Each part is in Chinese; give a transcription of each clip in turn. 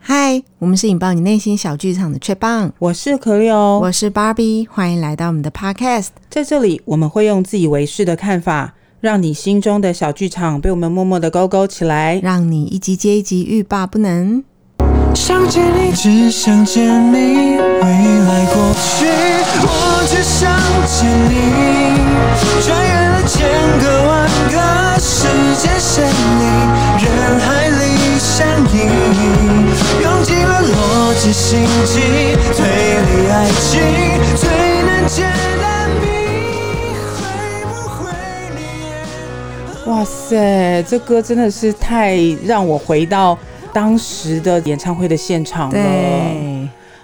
嗨，我们是引爆你内心小剧场的雀棒，我是可丽哦，我是芭比，欢迎来到我们的 Podcast。在这里，我们会用自以为是的看法，让你心中的小剧场被我们默默的勾勾起来，让你一集接一集欲罢不能。想见你，只想见你，未来过去，我只想见你，穿越了千个万个时间线里，人海里相依，用尽了逻辑心机推理爱情，最难解的谜，会不会你？哇塞，这歌真的是太让我回到。当时的演唱会的现场了。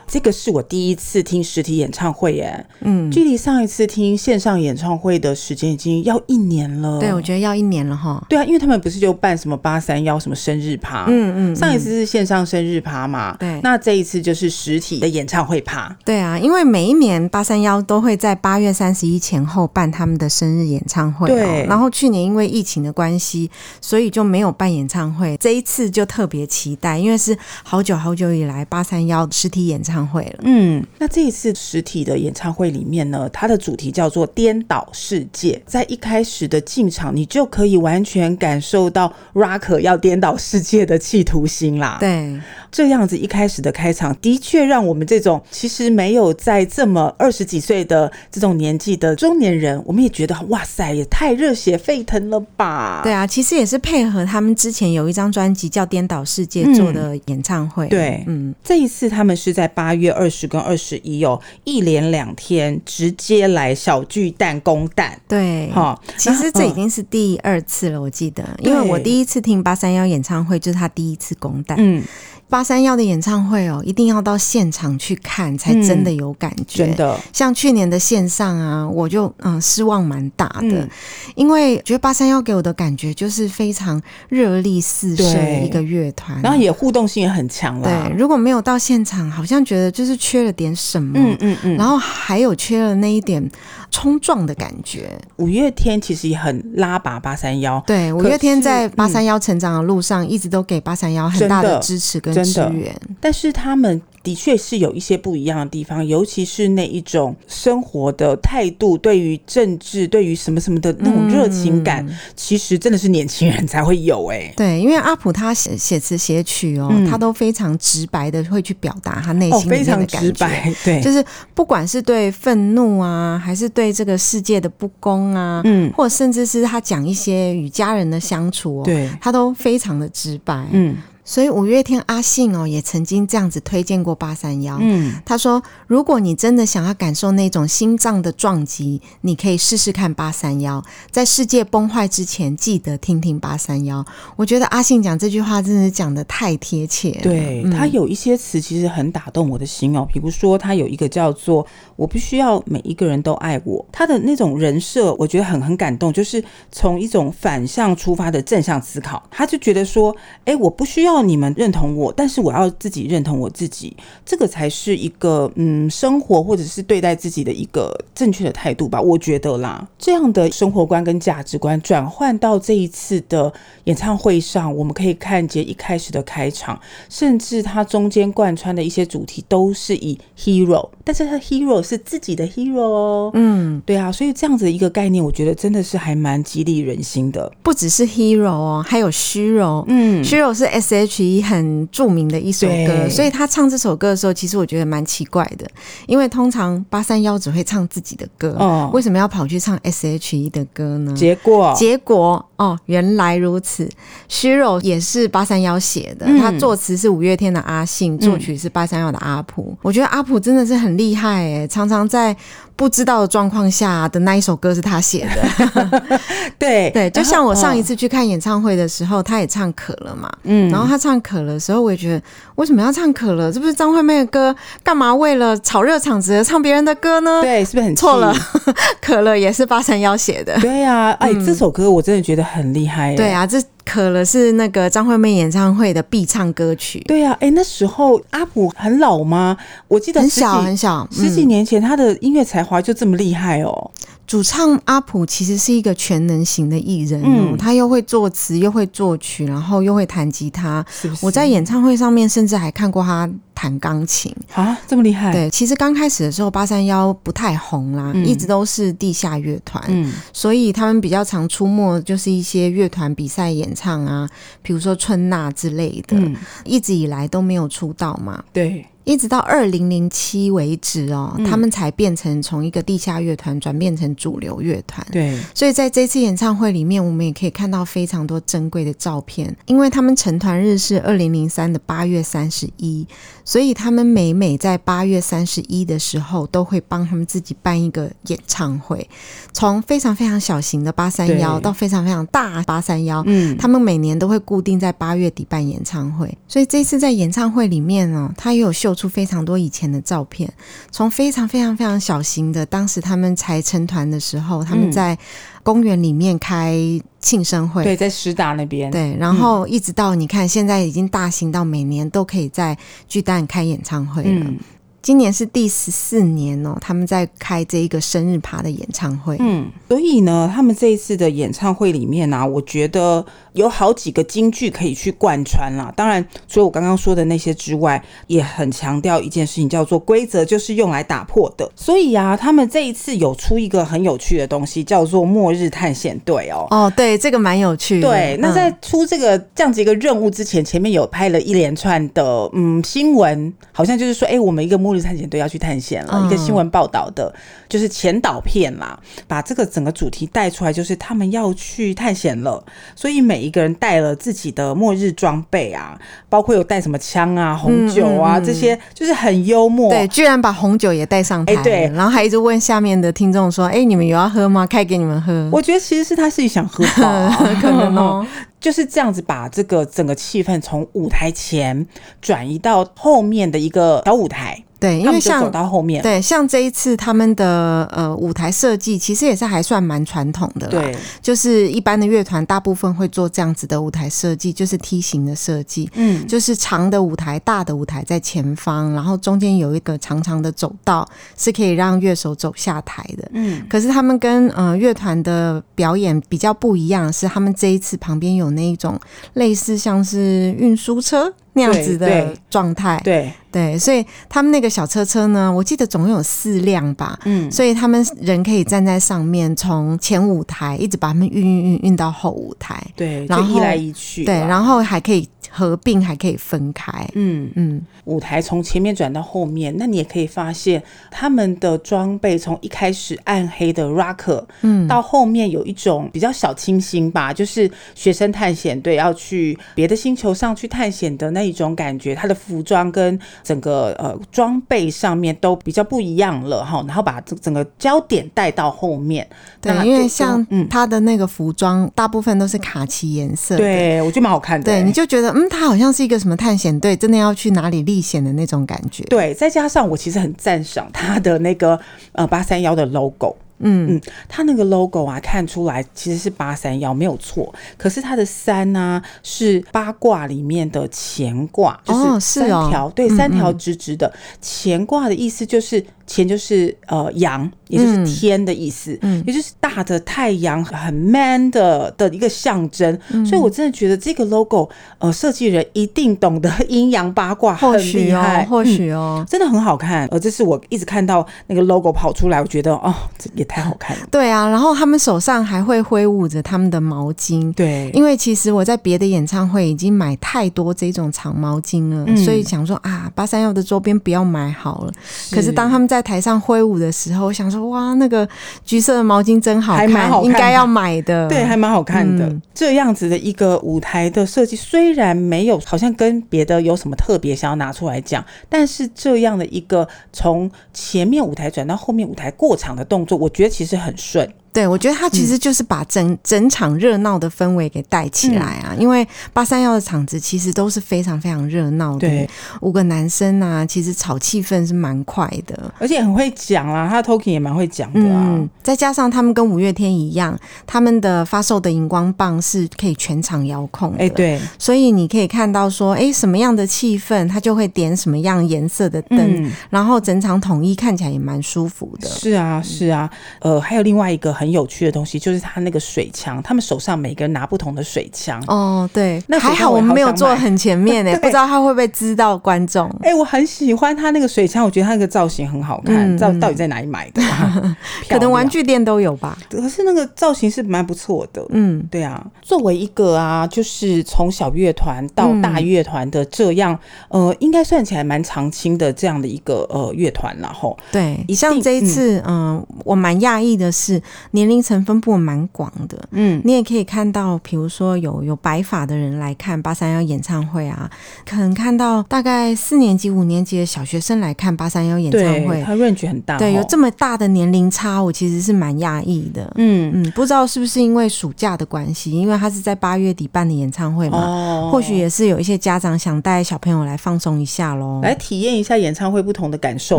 这个是我第一次听实体演唱会耶，嗯，距离上一次听线上演唱会的时间已经要一年了。对，我觉得要一年了哈。对啊，因为他们不是就办什么八三幺什么生日趴，嗯嗯，嗯，上一次是线上生日趴嘛，对，那这一次就是实体的演唱会趴。对啊，因为每一年八三幺都会在八月三十一前后办他们的生日演唱会，对。然后去年因为疫情的关系，所以就没有办演唱会。这一次就特别期待，因为是好久好久以来八三幺实体演唱会。会了，嗯，那这一次实体的演唱会里面呢，它的主题叫做“颠倒世界”。在一开始的进场，你就可以完全感受到 Rocker 要颠倒世界的企图心啦。对，这样子一开始的开场，的确让我们这种其实没有在这么二十几岁的这种年纪的中年人，我们也觉得哇塞，也太热血沸腾了吧？对啊，其实也是配合他们之前有一张专辑叫《颠倒世界》做的演唱会。嗯、对，嗯，这一次他们是在八。月二十跟二十一哦，一连两天直接来小巨蛋攻蛋。对，哈，其实这已经是第二次了，我记得，因为我第一次听八三幺演唱会就是他第一次攻蛋。嗯。八三幺的演唱会哦，一定要到现场去看才真的有感觉。嗯、真的，像去年的线上啊，我就嗯失望蛮大的，嗯、因为觉得八三幺给我的感觉就是非常热力四射的一个乐团，然后也互动性也很强了。对，如果没有到现场，好像觉得就是缺了点什么。嗯嗯嗯，然后还有缺了那一点冲撞的感觉。五月天其实也很拉拔八三幺，对，五月天在八三幺成长的路上，一直都给八三幺很大的支持跟。支援，但是他们的确是有一些不一样的地方，尤其是那一种生活的态度，对于政治，对于什么什么的那种热情感，嗯、其实真的是年轻人才会有哎、欸。对，因为阿普他写写词写曲哦，嗯、他都非常直白的会去表达他内心非常直白，对，就是不管是对愤怒啊，还是对这个世界的不公啊，嗯，或者甚至是他讲一些与家人的相处哦，对，他都非常的直白，嗯。所以五月天阿信哦，也曾经这样子推荐过八三幺。嗯，他说，如果你真的想要感受那种心脏的撞击，你可以试试看八三幺。在世界崩坏之前，记得听听八三幺。我觉得阿信讲这句话真的是讲的太贴切了。对，他有一些词其实很打动我的心哦。比如说，他有一个叫做“我不需要每一个人都爱我”，他的那种人设，我觉得很很感动，就是从一种反向出发的正向思考。他就觉得说，哎，我不需要。你们认同我，但是我要自己认同我自己，这个才是一个嗯，生活或者是对待自己的一个正确的态度吧，我觉得啦。这样的生活观跟价值观转换到这一次的演唱会上，我们可以看见一开始的开场，甚至它中间贯穿的一些主题都是以 hero，但是他 hero 是自己的 hero 哦，嗯，对啊，所以这样子的一个概念，我觉得真的是还蛮激励人心的。不只是 hero 哦，还有虚荣，嗯，虚荣是 sh。其很著名的一首歌，所以他唱这首歌的时候，其实我觉得蛮奇怪的，因为通常八三幺只会唱自己的歌，哦，为什么要跑去唱 S.H.E 的歌呢？结果，结果哦，原来如此，虚荣也是八三幺写的，嗯，他作词是五月天的阿信，作曲是八三幺的阿普，嗯，我觉得阿普真的是很厉害哎，常常在。不知道的状况下的那一首歌是他写的，对。对，就像我上一次去看演唱会的时候，他也唱渴了嘛，嗯，然后他唱渴了的时候，我也觉得为什么要唱渴了？这不是张惠妹的歌，干嘛为了炒热场子而唱别人的歌呢？对，是不是很错了？渴了也是八三幺写的，对呀，啊，哎，这首歌我真的觉得很厉害。对啊，这可了是那个张惠妹演唱会的必唱歌曲。对啊，哎，那时候阿普很老吗？我记得很小很小，十几年前他的音乐才华就这么厉害哦。主唱阿普其实是一个全能型的艺人哦，嗯、他又会作词，又会作曲，然后又会弹吉他。是是我在演唱会上面甚至还看过他弹钢琴啊，这么厉害？对，其实刚开始的时候，八三幺不太红啦，嗯、一直都是地下乐团，嗯，所以他们比较常出没就是一些乐团比赛演唱啊，比如说春娜之类的，嗯、一直以来都没有出道嘛，对。一直到二零零七为止哦，嗯、他们才变成从一个地下乐团转变成主流乐团。对，所以在这次演唱会里面，我们也可以看到非常多珍贵的照片。因为他们成团日是二零零三的八月三十一，所以他们每每在八月三十一的时候，都会帮他们自己办一个演唱会。从非常非常小型的八三幺到非常非常大八三幺，嗯，他们每年都会固定在八月底办演唱会。所以这次在演唱会里面呢，他也有秀。出非常多以前的照片，从非常非常非常小型的，当时他们才成团的时候，他们在公园里面开庆生会，对，在师大那边，对，然后一直到你看，现在已经大型到每年都可以在巨蛋开演唱会了。嗯今年是第十四年哦，他们在开这一个生日趴的演唱会。嗯，所以呢，他们这一次的演唱会里面呢、啊，我觉得有好几个金句可以去贯穿啦。当然，除了我刚刚说的那些之外，也很强调一件事情，叫做规则就是用来打破的。所以啊，他们这一次有出一个很有趣的东西，叫做末日探险队哦。哦，对，这个蛮有趣的。对，那在出这个这样子一个任务之前，前面有拍了一连串的嗯新闻，好像就是说，哎，我们一个。末日探险队要去探险了，一个新闻报道的，就是前导片啦，把这个整个主题带出来，就是他们要去探险了，所以每一个人带了自己的末日装备啊，包括有带什么枪啊、红酒啊这些，就是很幽默。对，居然把红酒也带上台，对，然后还一直问下面的听众说：“哎，你们有要喝吗？开给你们喝。”我觉得其实是他自己想喝吧，可能哦。就是这样子，把这个整个气氛从舞台前转移到后面的一个小舞台。对，因为像走到后面，对，像这一次他们的呃舞台设计，其实也是还算蛮传统的啦。对，就是一般的乐团大部分会做这样子的舞台设计，就是梯形的设计。嗯，就是长的舞台、大的舞台在前方，然后中间有一个长长的走道，是可以让乐手走下台的。嗯，可是他们跟呃乐团的表演比较不一样，是他们这一次旁边有。那一种类似像是运输车那样子的状态，对。对，所以他们那个小车车呢，我记得总共有四辆吧，嗯，所以他们人可以站在上面，从前舞台一直把他们运运运运到后舞台，对，然后移来移去，对，然后还可以。合并还可以分开，嗯。嗯，舞台从前面转到后面，那你也可以发现他们的装备从一开始暗黑的 rocker，嗯，到后面有一种比较小清新吧，就是学生探险队要去别的星球上去探险的那一种感觉，他的服装跟整个呃装备上面都比较不一样了哈，然后把这整个焦点带到后面，对，因为像他的那个服装大部分都是卡其颜色，对我觉得蛮好看的，对，你就觉得。嗯，他好像是一个什么探险队，真的要去哪里历险的那种感觉。对，再加上我其实很赞赏他的那个呃八三幺的 logo。嗯嗯，他那个 logo 啊，看出来其实是八三幺没有错。可是它的三呢，是八卦里面的乾卦，就是三条，哦哦、对，三条直直的。乾卦的意思就是干就是呃阳。也就是天的意思，嗯，也就是大的太阳很 man 的的一个象征，嗯，所以我真的觉得这个 logo，呃，设计人一定懂得阴阳八卦，很厉害，或许哦，嗯，真的很好看。呃，这是我一直看到那个 logo 跑出来，我觉得哦，这也太好看了。对啊，然后他们手上还会挥舞着他们的毛巾，对，因为其实我在别的演唱会已经买太多这种长毛巾了，嗯，所以想说啊，八三幺的周边不要买好了。是，可是当他们在台上挥舞的时候，我想说。哇，那个橘色的毛巾真好看，还蛮好看，应该要买的。对，还蛮好看的。嗯、这样子的一个舞台的设计，虽然没有好像跟别的有什么特别想要拿出来讲，但是这样的一个从前面舞台转到后面舞台过场的动作，我觉得其实很顺。对，我觉得他其实就是把整、嗯、整场热闹的氛围给带起来啊，嗯、因为八三夭的场子其实都是非常非常热闹的，对，五个男生啊，其实炒气氛是蛮快的，而且很会讲啊，他的 talking 也蛮会讲的啊、嗯，再加上他们跟五月天一样，他们的发售的荧光棒是可以全场遥控的，哎，对，所以你可以看到说，哎，什么样的气氛，他就会点什么样颜色的灯，嗯、然后整场统一看起来也蛮舒服的，是啊，是啊，呃，还有另外一个很。有趣的东西就是他那个水枪，他们手上每个人拿不同的水枪。哦，对，那还好我们没有坐很前面 呢，不知道他会不会知道观众。哎、欸，我很喜欢他那个水枪，我觉得他那个造型很好看。到、嗯、到底在哪里买的？可能玩具店都有吧。可是那个造型是蛮不错的。嗯，对啊。作为一个啊，就是从小乐团到大乐团的这样，嗯、呃，应该算起来蛮长青的这样的一个呃乐团，然后对，以上这一次，嗯、呃，我蛮讶异的是。年龄层分布蛮广的，嗯，你也可以看到，比如说有有白发的人来看八三幺演唱会啊，可能看到大概四年级、五年级的小学生来看八三幺演唱会，他 range 很大，对，有这么大的年龄差，我其实是蛮讶异的，嗯。嗯，不知道是不是因为暑假的关系，因为他是在八月底办的演唱会嘛，哦，或许也是有一些家长想带小朋友来放松一下喽，来体验一下演唱会不同的感受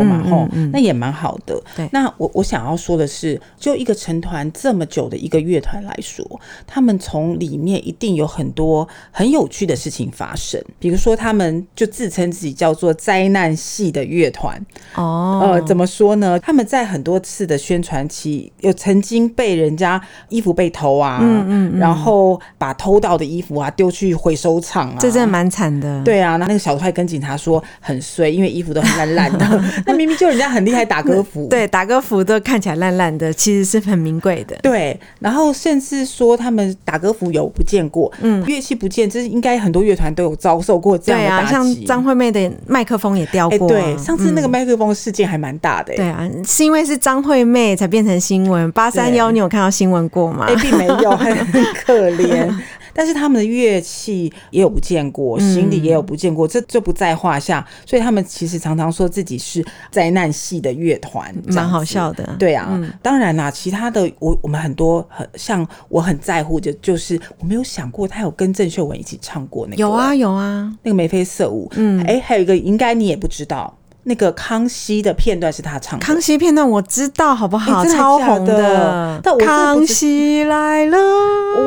嘛，吼，嗯，嗯，那也蛮好的，对，那我我想要说的是，就一个成团。团这么久的一个乐团来说，他们从里面一定有很多很有趣的事情发生。比如说，他们就自称自己叫做灾难系的乐团。哦，呃，怎么说呢？他们在很多次的宣传期，有曾经被人家衣服被偷啊，嗯嗯，嗯，然后把偷到的衣服啊丢去回收厂啊，这真的蛮惨的。对啊，那那个小帅跟警察说很衰，因为衣服都很烂烂的。那明明就人家很厉害打歌服，对，打歌服都看起来烂烂的，其实是很明。贵的对，然后甚至说他们打歌服有不见过，嗯，乐器不见，这是应该很多乐团都有遭受过这样的像张惠妹的麦克风也掉过，啊欸。对，上次那个麦克风事件还蛮大的，欸嗯。对啊，是因为是张惠妹才变成新闻。八三幺，你有看到新闻过吗？哎，并没有，很可怜。但是他们的乐器也有不见过，行李也有不见过，嗯、这就不在话下。所以他们其实常常说自己是灾难系的乐团，蛮好笑的。对啊，嗯、当然啦，其他的我我们很多很像我很在乎的，就是我没有想过他有跟郑秀文一起唱过那个，有啊有啊，那个眉飞色舞。嗯，哎、欸，还有一个应该你也不知道。那个康熙的片段是他唱的，康熙片段我知道，好不好？欸、超红的。但我康熙来了，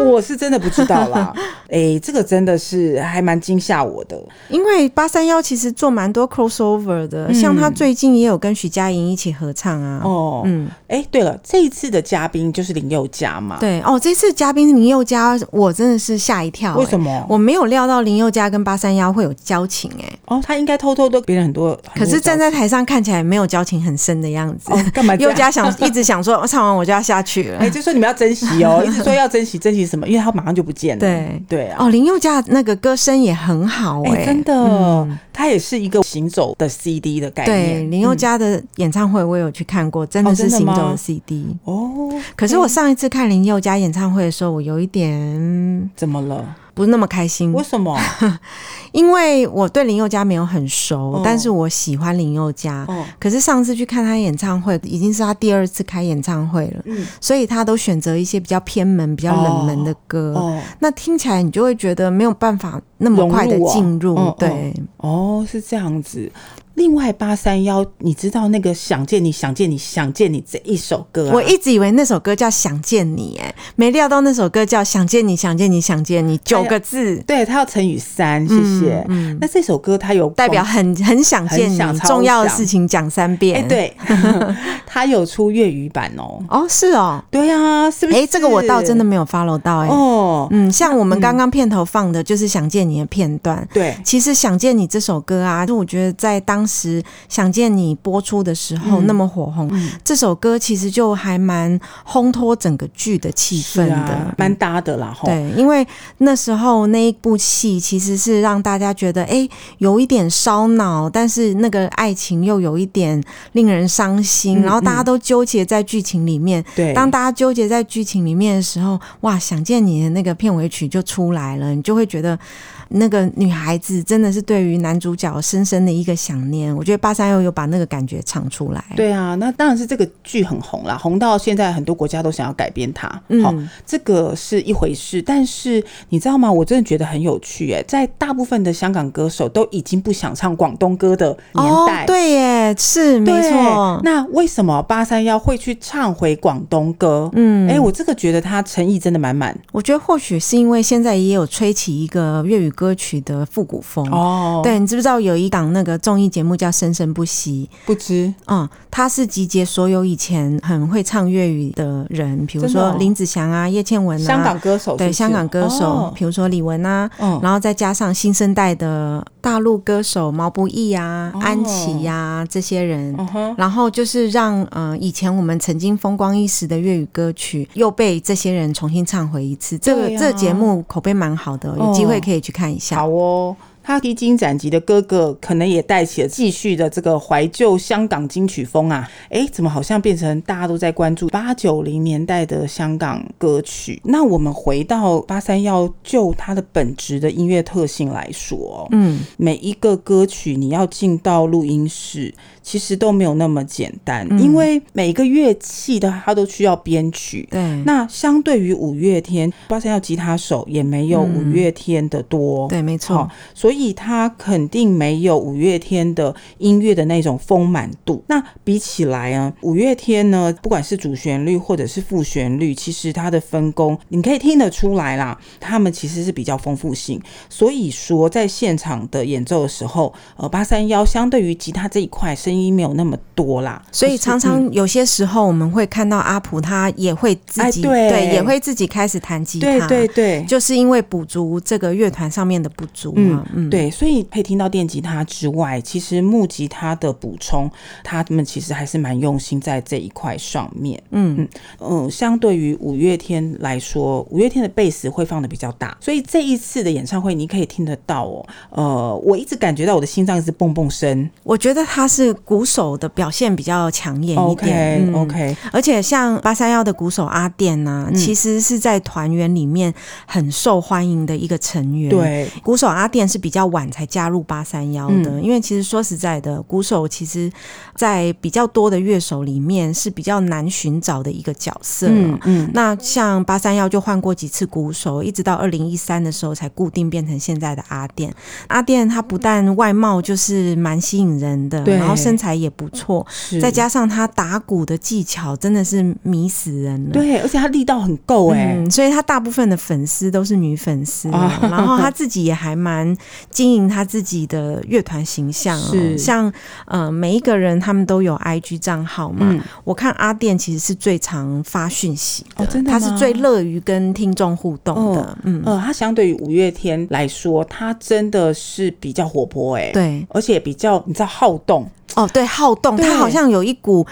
我是真的不知道啦。哎、欸，这个真的是还蛮惊吓我的，因为八三幺其实做蛮多 crossover 的，嗯、像他最近也有跟徐佳莹一起合唱啊。哦，嗯，哎、欸，对了，这一次的嘉宾就是林宥嘉嘛？对，哦，这次嘉宾是林宥嘉，我真的是吓一跳、欸。为什么？我没有料到林宥嘉跟八三幺会有交情、欸，哎。哦，他应该偷偷都别人很多，可是。站在台上看起来没有交情很深的样子，干、哦、嘛？宥嘉想一直想说，我 唱完我就要下去了。哎、欸，就说你们要珍惜哦，一直说要珍惜，珍惜什么？因为他马上就不见了。对对啊。哦，林宥嘉那个歌声也很好、欸，哎、欸，真的、嗯，他也是一个行走的 CD 的概念。对，林宥嘉的演唱会我有去看过，真的是行走的 CD。哦。可是我上一次看林宥嘉演唱会的时候，我有一点怎么了？不是那么开心，为什么？因为我对林宥嘉没有很熟，哦，但是我喜欢林宥嘉。哦，可是上次去看他演唱会，已经是他第二次开演唱会了，嗯，所以他都选择一些比较偏门、比较冷门的歌，哦，那听起来你就会觉得没有办法那么快的进入，入，对，哦，是这样子。另外八三幺，你知道那个想见你想见你想见你这一首歌、啊？我一直以为那首歌叫想见你，哎，没料到那首歌叫想见你想见你想见你九个字。对，他要乘以三，谢谢。嗯，嗯，那这首歌它有代表很很想见你，重要的事情讲三遍。哎，对，他有出粤语版哦。哦，是哦，对啊，是不是？哎，这个我倒真的没有 follow 到哎。哦，嗯，像我们刚刚片头放的就是想见你的片段。对，其实想见你这首歌啊，就我觉得在当。当时想见你播出的时候那么火红，嗯，这首歌其实就还蛮烘托整个剧的气氛的，蛮搭的啦。对，因为那时候那一部戏其实是让大家觉得，哎，有一点烧脑，但是那个爱情又有一点令人伤心，然后大家都纠结在剧情里面。对，当大家纠结在剧情里面的时候，哇，想见你的那个片尾曲就出来了，你就会觉得。那个女孩子真的是对于男主角深深的一个想念。我觉得八三幺有把那个感觉唱出来。对啊，那当然是这个剧很红啦，红到现在很多国家都想要改编它。好、嗯哦，这个是一回事。但是你知道吗？我真的觉得很有趣哎，在大部分的香港歌手都已经不想唱广东歌的年代，哦、对耶，是没错。那为什么八三幺会去唱回广东歌？嗯，哎，我这个觉得他诚意真的满满。我觉得或许是因为现在也有吹起一个粤语歌曲的复古风哦。对，你知不知道有一档那个综艺节目叫《生生不息》？不知。嗯，他是集结所有以前很会唱粤语的人，比如说林子祥啊、叶倩文啊，香港歌手是是？对，香港歌手，比如说李玟啊，嗯，然后再加上新生代的大陆歌手毛不易啊、安琪呀这些人，然后就是让呃以前我们曾经风光一时的粤语歌曲又被这些人重新唱回一次。这个这个节目口碑蛮好的，有机会可以去看看一下。好哦。他披荆斩棘的哥哥，可能也带起了继续的这个怀旧香港金曲风啊！哎，怎么好像变成大家都在关注八九零年代的香港歌曲？那我们回到八三幺，就它的本质的音乐特性来说，嗯，每一个歌曲你要进到录音室，其实都没有那么简单，嗯、因为每一个乐器的它都需要编曲。对，那相对于五月天，八三幺吉他手也没有五月天的多。嗯、对，没错。所以它肯定没有五月天的音乐的那种丰满度。那比起来啊，五月天呢，不管是主旋律或者是副旋律，其实它的分工你可以听得出来啦，他们其实是比较丰富性。所以说，在现场的演奏的时候，呃，八三幺相对于吉他这一块。声音没有那么多啦，所以常常有些时候我们会看到阿普他也会自己、哎、对，对也会自己开始弹吉他，对对对，就是因为补足这个乐团上面的不足嘛。嗯，对，所以可以听到电吉他之外，其实木吉他的补充，他们其实还是蛮用心在这一块上面。嗯嗯嗯，相对于五月天来说，五月天的贝斯会放的比较大，所以这一次的演唱会你可以听得到哦。呃，我一直感觉到我的心脏一直蹦蹦声，我觉得他是。鼓手的表现比较抢眼一点 OK OK，而且像八三幺的鼓手阿电呢、啊，嗯、其实是在团员里面很受欢迎的一个成员。对，鼓手阿电是比较晚才加入八三夭的，嗯、因为其实说实在的，鼓手其实，在比较多的乐手里面是比较难寻找的一个角色。嗯，嗯那像八三夭就换过几次鼓手，一直到二零一三的时候才固定变成现在的阿店。阿店他不但外貌就是蛮吸引人的，然后身材也不错，再加上他打鼓的技巧真的是迷死人了。对，而且他力道很够哎、嗯，所以他大部分的粉丝都是女粉丝。啊、然后他自己也还蛮经营他自己的乐团形象、哦，是像呃每一个人他们都有 IG 账号嘛。嗯、我看阿店其实是最常发讯息的，哦、真的他是最乐于跟听众互动的。哦、嗯呃，他相对于五月天来说，他真的是比较活泼哎，对，而且比较你知道好动。哦，对，好动，他好像有一股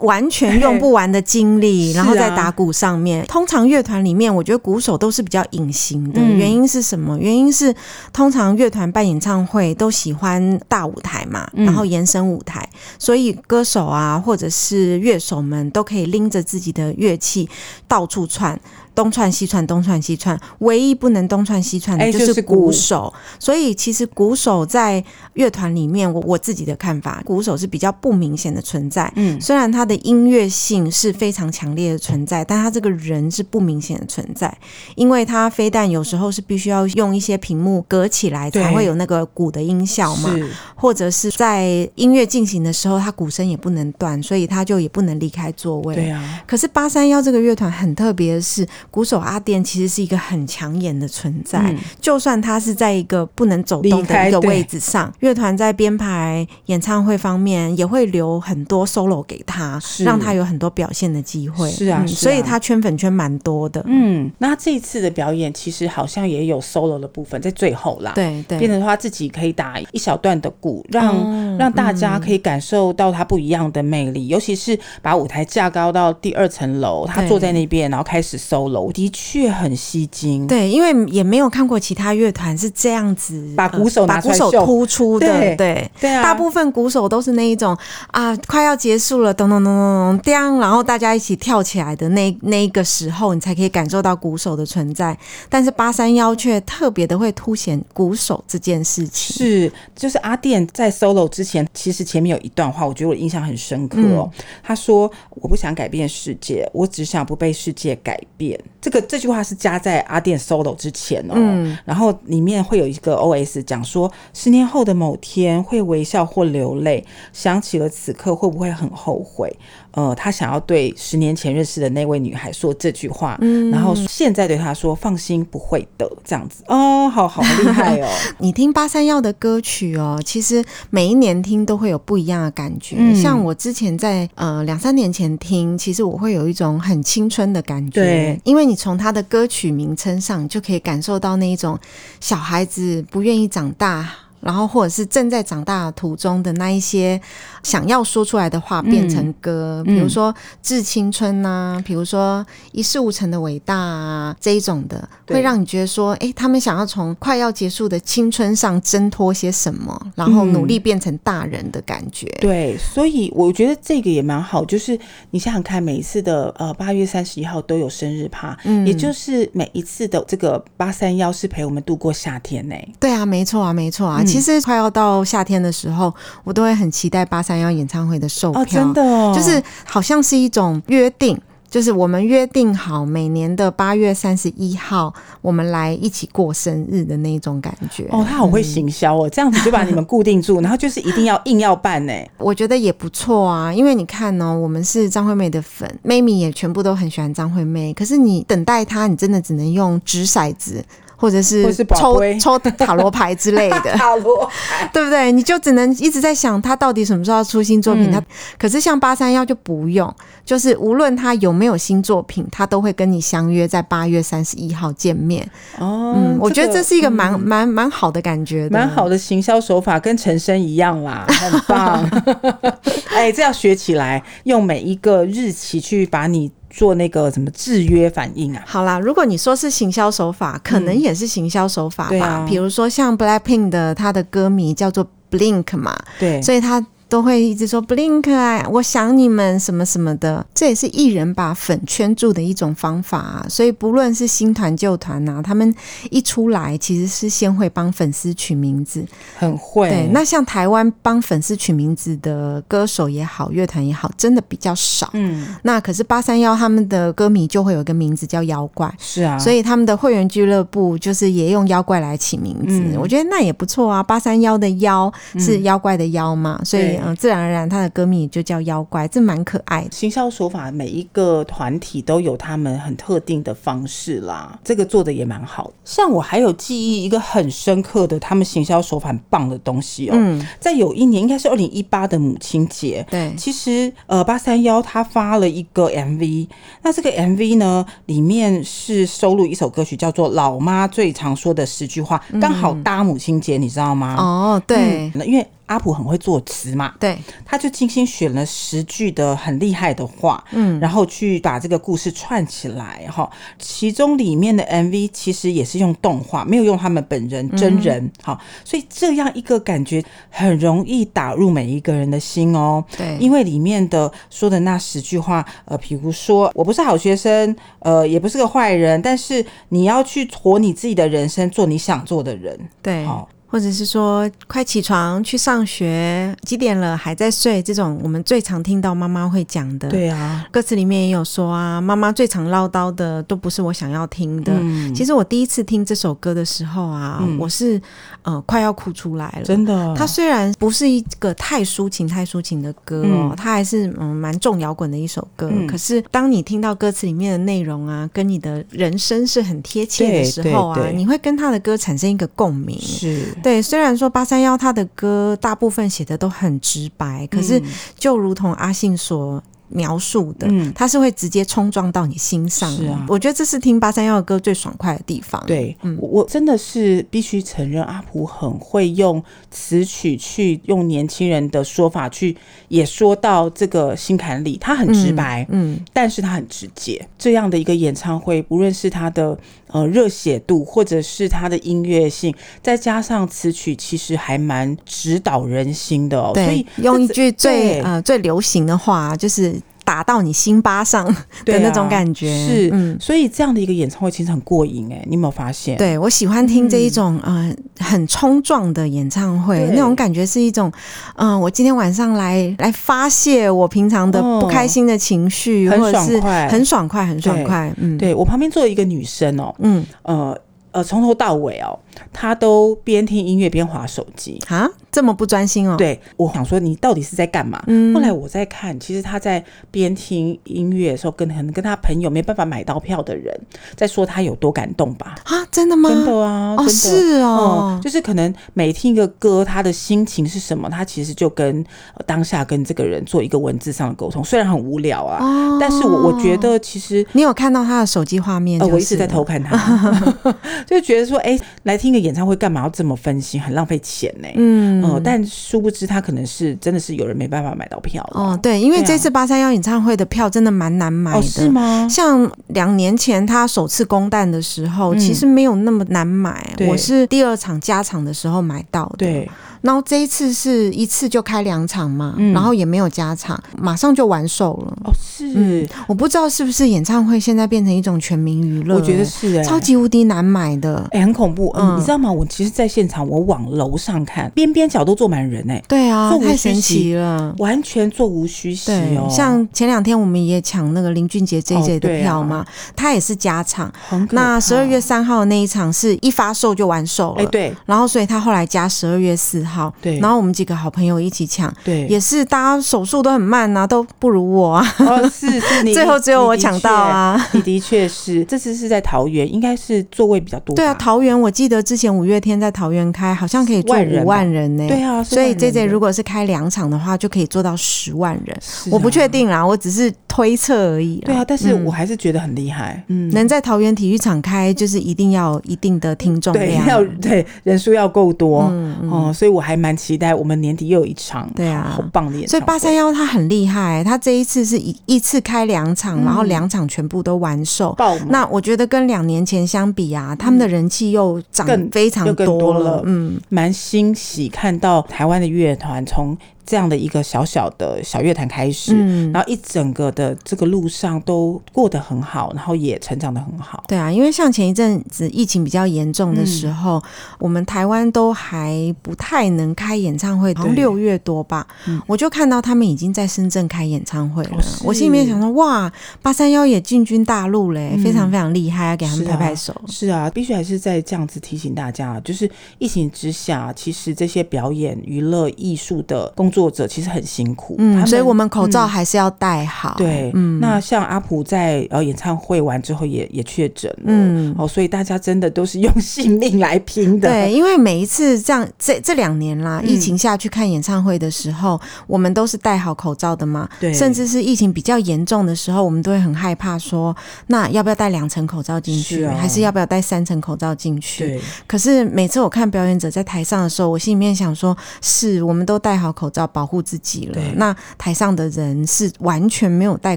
完全用不完的精力，然后在打鼓上面。啊、通常乐团里面，我觉得鼓手都是比较隐形的，嗯、原因是什么？原因是通常乐团办演唱会都喜欢大舞台嘛，然后延伸舞台，嗯、所以歌手啊，或者是乐手们都可以拎着自己的乐器到处窜。东窜西窜，东窜西窜，唯一不能东窜西窜的就是鼓手。欸就是、所以其实鼓手在乐团里面，我我自己的看法，鼓手是比较不明显的存在。嗯，虽然他的音乐性是非常强烈的存在，但他这个人是不明显的存在，因为他非但有时候是必须要用一些屏幕隔起来才会有那个鼓的音效嘛，或者是在音乐进行的时候，他鼓声也不能断，所以他就也不能离开座位。对啊。可是八三幺这个乐团很特别的是。鼓手阿电其实是一个很抢眼的存在，嗯、就算他是在一个不能走动的一个位置上，乐团在编排演唱会方面也会留很多 solo 给他，是让他有很多表现的机会。是啊，嗯、是啊，所以他圈粉圈蛮多的。嗯，那这一次的表演其实好像也有 solo 的部分在最后啦，对对，变成说他自己可以打一小段的鼓，让、嗯、让大家可以感受到他不一样的魅力，嗯、尤其是把舞台架高到第二层楼，他坐在那边，然后开始 solo。Solo 的确很吸睛。对，因为也没有看过其他乐团是这样子把鼓手把鼓手突出的。对对，对啊，大部分鼓手都是那一种啊，快要结束了，咚咚咚咚咚，当，然后大家一起跳起来的那那一个时候，你才可以感受到鼓手的存在。但是八三幺却特别的会凸显鼓手这件事情。是，就是阿电在 solo 之前，其实前面有一段话，我觉得我印象很深刻哦。嗯、他说：“我不想改变世界，我只想不被世界改变。”这个这句话是加在阿店 solo 之前哦。嗯、然后里面会有一个 OS 讲说：“十年后的某天会微笑或流泪，想起了此刻会不会很后悔？”呃，他想要对十年前认识的那位女孩说这句话，嗯、然后现在对他说：“放心，不会的。”这样子哦，好好 厉害哦！你听八三夭的歌曲哦，其实每一年听都会有不一样的感觉。嗯、像我之前在呃两三年前听，其实我会有一种很青春的感觉，对，因为你从他的歌曲名称上就可以感受到那一种小孩子不愿意长大。然后，或者是正在长大的途中的那一些想要说出来的话变成歌，嗯、比如说《致青春》呐，比如说《一事无成的伟大》啊这一种的，会让你觉得说，哎，他们想要从快要结束的青春上挣脱些什么，然后努力变成大人的感觉。嗯、对，所以我觉得这个也蛮好，就是你想想看，每一次的呃八月三十一号都有生日趴，嗯，也就是每一次的这个八三幺是陪我们度过夏天呢。对啊，没错啊，没错啊。嗯其实快要到夏天的时候，我都会很期待八三夭演唱会的售票，哦、真的、哦，就是好像是一种约定，就是我们约定好每年的八月三十一号，我们来一起过生日的那种感觉。哦，他好会行销哦，嗯、这样子就把你们固定住，然后就是一定要硬要办呢。我觉得也不错啊，因为你看呢、哦，我们是张惠妹的粉，妹妹也全部都很喜欢张惠妹，可是你等待她，你真的只能用掷骰子。或者是抽抽塔罗牌之类的，塔罗牌对不对？你就只能一直在想他到底什么时候要出新作品。他、嗯、可是像八三夭就不用，就是无论他有没有新作品，他都会跟你相约在八月三十一号见面。哦，嗯，我觉得这是一个蛮蛮蛮好的感觉，蛮好的行销手法，跟陈升一样啦，很棒。哎，这要学起来，用每一个日期去把你。做那个什么制约反应啊？好啦，如果你说是行销手法，可能也是行销手法吧。嗯啊、比如说像 Blackpink 的，他的歌迷叫做 Blink 嘛，对，所以他。都会一直说 Blink 啊，我想你们什么什么的，这也是艺人把粉圈住的一种方法啊。所以不论是新团旧团呐，他们一出来其实是先会帮粉丝取名字，很会。对，那像台湾帮粉丝取名字的歌手也好，乐团也好，真的比较少。嗯，那可是八三幺他们的歌迷就会有一个名字叫妖怪，是啊，所以他们的会员俱乐部就是也用妖怪来起名字，嗯、我觉得那也不错啊。八三幺的妖是妖怪的妖嘛，嗯、所以。嗯，自然而然，他的歌迷就叫妖怪，这蛮可爱的。行销手法，每一个团体都有他们很特定的方式啦，这个做的也蛮好。像我还有记忆一个很深刻的，他们行销手法很棒的东西哦。嗯，在有一年，应该是二零一八的母亲节。对，其实呃，八三幺他发了一个 MV，那这个 MV 呢，里面是收录一首歌曲，叫做《老妈最常说的十句话》，刚好搭母亲节，你知道吗？哦，对，嗯，因为。阿普很会作词嘛，对，他就精心选了十句的很厉害的话，嗯，然后去把这个故事串起来哈。其中里面的 MV 其实也是用动画，没有用他们本人真人，好，所以这样一个感觉很容易打入每一个人的心哦。对，因为里面的说的那十句话，呃，比如说我不是好学生，呃，也不是个坏人，但是你要去活你自己的人生，做你想做的人，对，好。或者是说快起床去上学，几点了还在睡？这种我们最常听到妈妈会讲的。对啊，歌词里面也有说啊，妈妈最常唠叨的都不是我想要听的。嗯、其实我第一次听这首歌的时候啊，嗯、我是呃快要哭出来了。真的，它虽然不是一个太抒情、太抒情的歌哦，嗯、它还是嗯蛮重摇滚的一首歌。嗯、可是当你听到歌词里面的内容啊，跟你的人生是很贴切的时候啊，你会跟他的歌产生一个共鸣。是。对，虽然说八三夭他的歌大部分写的都很直白，可是就如同阿信所描述的，嗯，它是会直接冲撞到你心上。是啊，我觉得这是听八三幺的歌最爽快的地方。对，嗯，我真的是必须承认，阿普很会用词曲去用年轻人的说法去也说到这个心坎里，他很直白，嗯，嗯，但是他很直接。这样的一个演唱会，不论是他的呃热血度，或者是他的音乐性，再加上词曲，其实还蛮指导人心的哦。对，所以用一句最呃最流行的话就是。打到你心巴上的那种感觉，啊、是，嗯，所以这样的一个演唱会其实很过瘾哎，你有没有发现？对，我喜欢听这一种嗯、呃、很冲撞的演唱会，那种感觉是一种嗯、呃，我今天晚上来来发泄我平常的不开心的情绪，哦、或者是很爽快，很爽快，嗯，对我旁边坐了一个女生哦，嗯，呃。呃，从头到尾哦，他都边听音乐边划手机啊，这么不专心哦。对，我想说你到底是在干嘛？嗯，后来我在看，其实他在边听音乐的时候，跟可能跟他朋友没办法买到票的人在说他有多感动吧？啊，真的吗？真的啊，哦，是哦，嗯，就是可能每听一个歌，他的心情是什么，他其实就跟当下跟这个人做一个文字上的沟通，虽然很无聊啊，哦，但是我我觉得其实你有看到他的手机画面，呃，我一直在偷看他。就觉得说，哎、欸，来听个演唱会干嘛要这么分心，很浪费钱呢？嗯，呃，但殊不知他可能是真的是有人没办法买到票哦。对，因为这次八三幺演唱会的票真的蛮难买的，哦、是吗？像两年前他首次公蛋的时候，嗯、其实没有那么难买。我是第二场加场的时候买到的。对。然后这一次是一次就开两场嘛，嗯、然后也没有加场，马上就完售了。哦，是，嗯，我不知道是不是演唱会现在变成一种全民娱乐，我觉得是、欸，超级无敌难买的，哎、欸，很恐怖。嗯，你知道吗？我其实在现场，我往楼上看，边边角都坐满人哎、欸。对啊，太神奇了，完全座无虚席哦。像前两天我们也抢那个林俊杰 JJ 的票嘛，哦啊、他也是加场。那十二月三号的那一场是一发售就完售了，哎、欸，对。然后所以他后来加十二月四号，对。然后我们几个好朋友一起抢，对，也是大家手速都很慢呐、啊，都不如我啊。哦，是是，你最后只有我抢到啊。你的确是，这次是在桃园，应该是座位比较多。对啊，桃园我记得之前五月天在桃园开，好像可以坐五万人呢、欸。对啊，所以 JJ 如果是开两场的话，就可以做到十万人。啊、我不确定啦，我只是推测而已。对啊，但是我还是觉得很厉害。嗯，能在桃园体育场开，就是一定要一定的听众量，对，要对人数要够多。嗯嗯，嗯，所以我还蛮期待我们年底。又有一场，对啊，好棒的演唱会。所以八三幺他很厉害，他这一次是一一次开两场，嗯、然后两场全部都完售。那我觉得跟两年前相比啊，他们的人气又涨非常多了，更多了。嗯，蛮欣喜看到台湾的乐团从。这样的一个小小的小乐坛开始，嗯，然后一整个的这个路上都过得很好，然后也成长得很好。对啊，因为像前一阵子疫情比较严重的时候，嗯、我们台湾都还不太能开演唱会，六月多吧，嗯、我就看到他们已经在深圳开演唱会了。哦、我心里面想说，哇，八三幺也进军大陆嘞，嗯、非常非常厉害，要给他们拍拍手。是啊，是啊，必须还是在这样子提醒大家，就是疫情之下，其实这些表演、娱乐、艺术的工。作者其实很辛苦，嗯，所以我们口罩还是要戴好。对，嗯，那像阿普在呃演唱会完之后也也确诊了，嗯，哦，所以大家真的都是用性命来拼的。对，因为每一次这样这这两年啦，疫情下去看演唱会的时候，我们都是戴好口罩的嘛。对，甚至是疫情比较严重的时候，我们都会很害怕说，那要不要戴两层口罩进去，还是要不要戴三层口罩进去？对。可是每次我看表演者在台上的时候，我心里面想说，是我们都戴好口罩。保护自己了。那台上的人是完全没有戴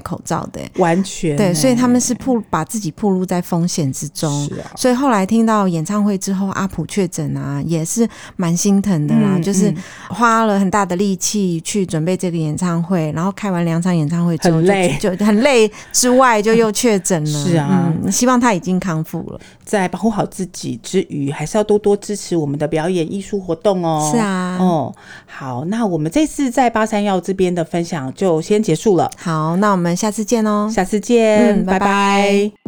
口罩的，完全对，所以他们是曝把自己曝露在风险之中。是啊所以后来听到演唱会之后，阿普确诊啊，也是蛮心疼的啦。就是花了很大的力气去准备这个演唱会，然后开完两场演唱会之后就就很累，之外就又确诊了。是啊，希望他已经康复了。在保护好自己之余，还是要多多支持我们的表演艺术活动哦。是啊，哦，好，那我们这次在八三幺这边的分享就先结束了。好，那我们下次见哦。下次见，嗯，拜拜。拜拜。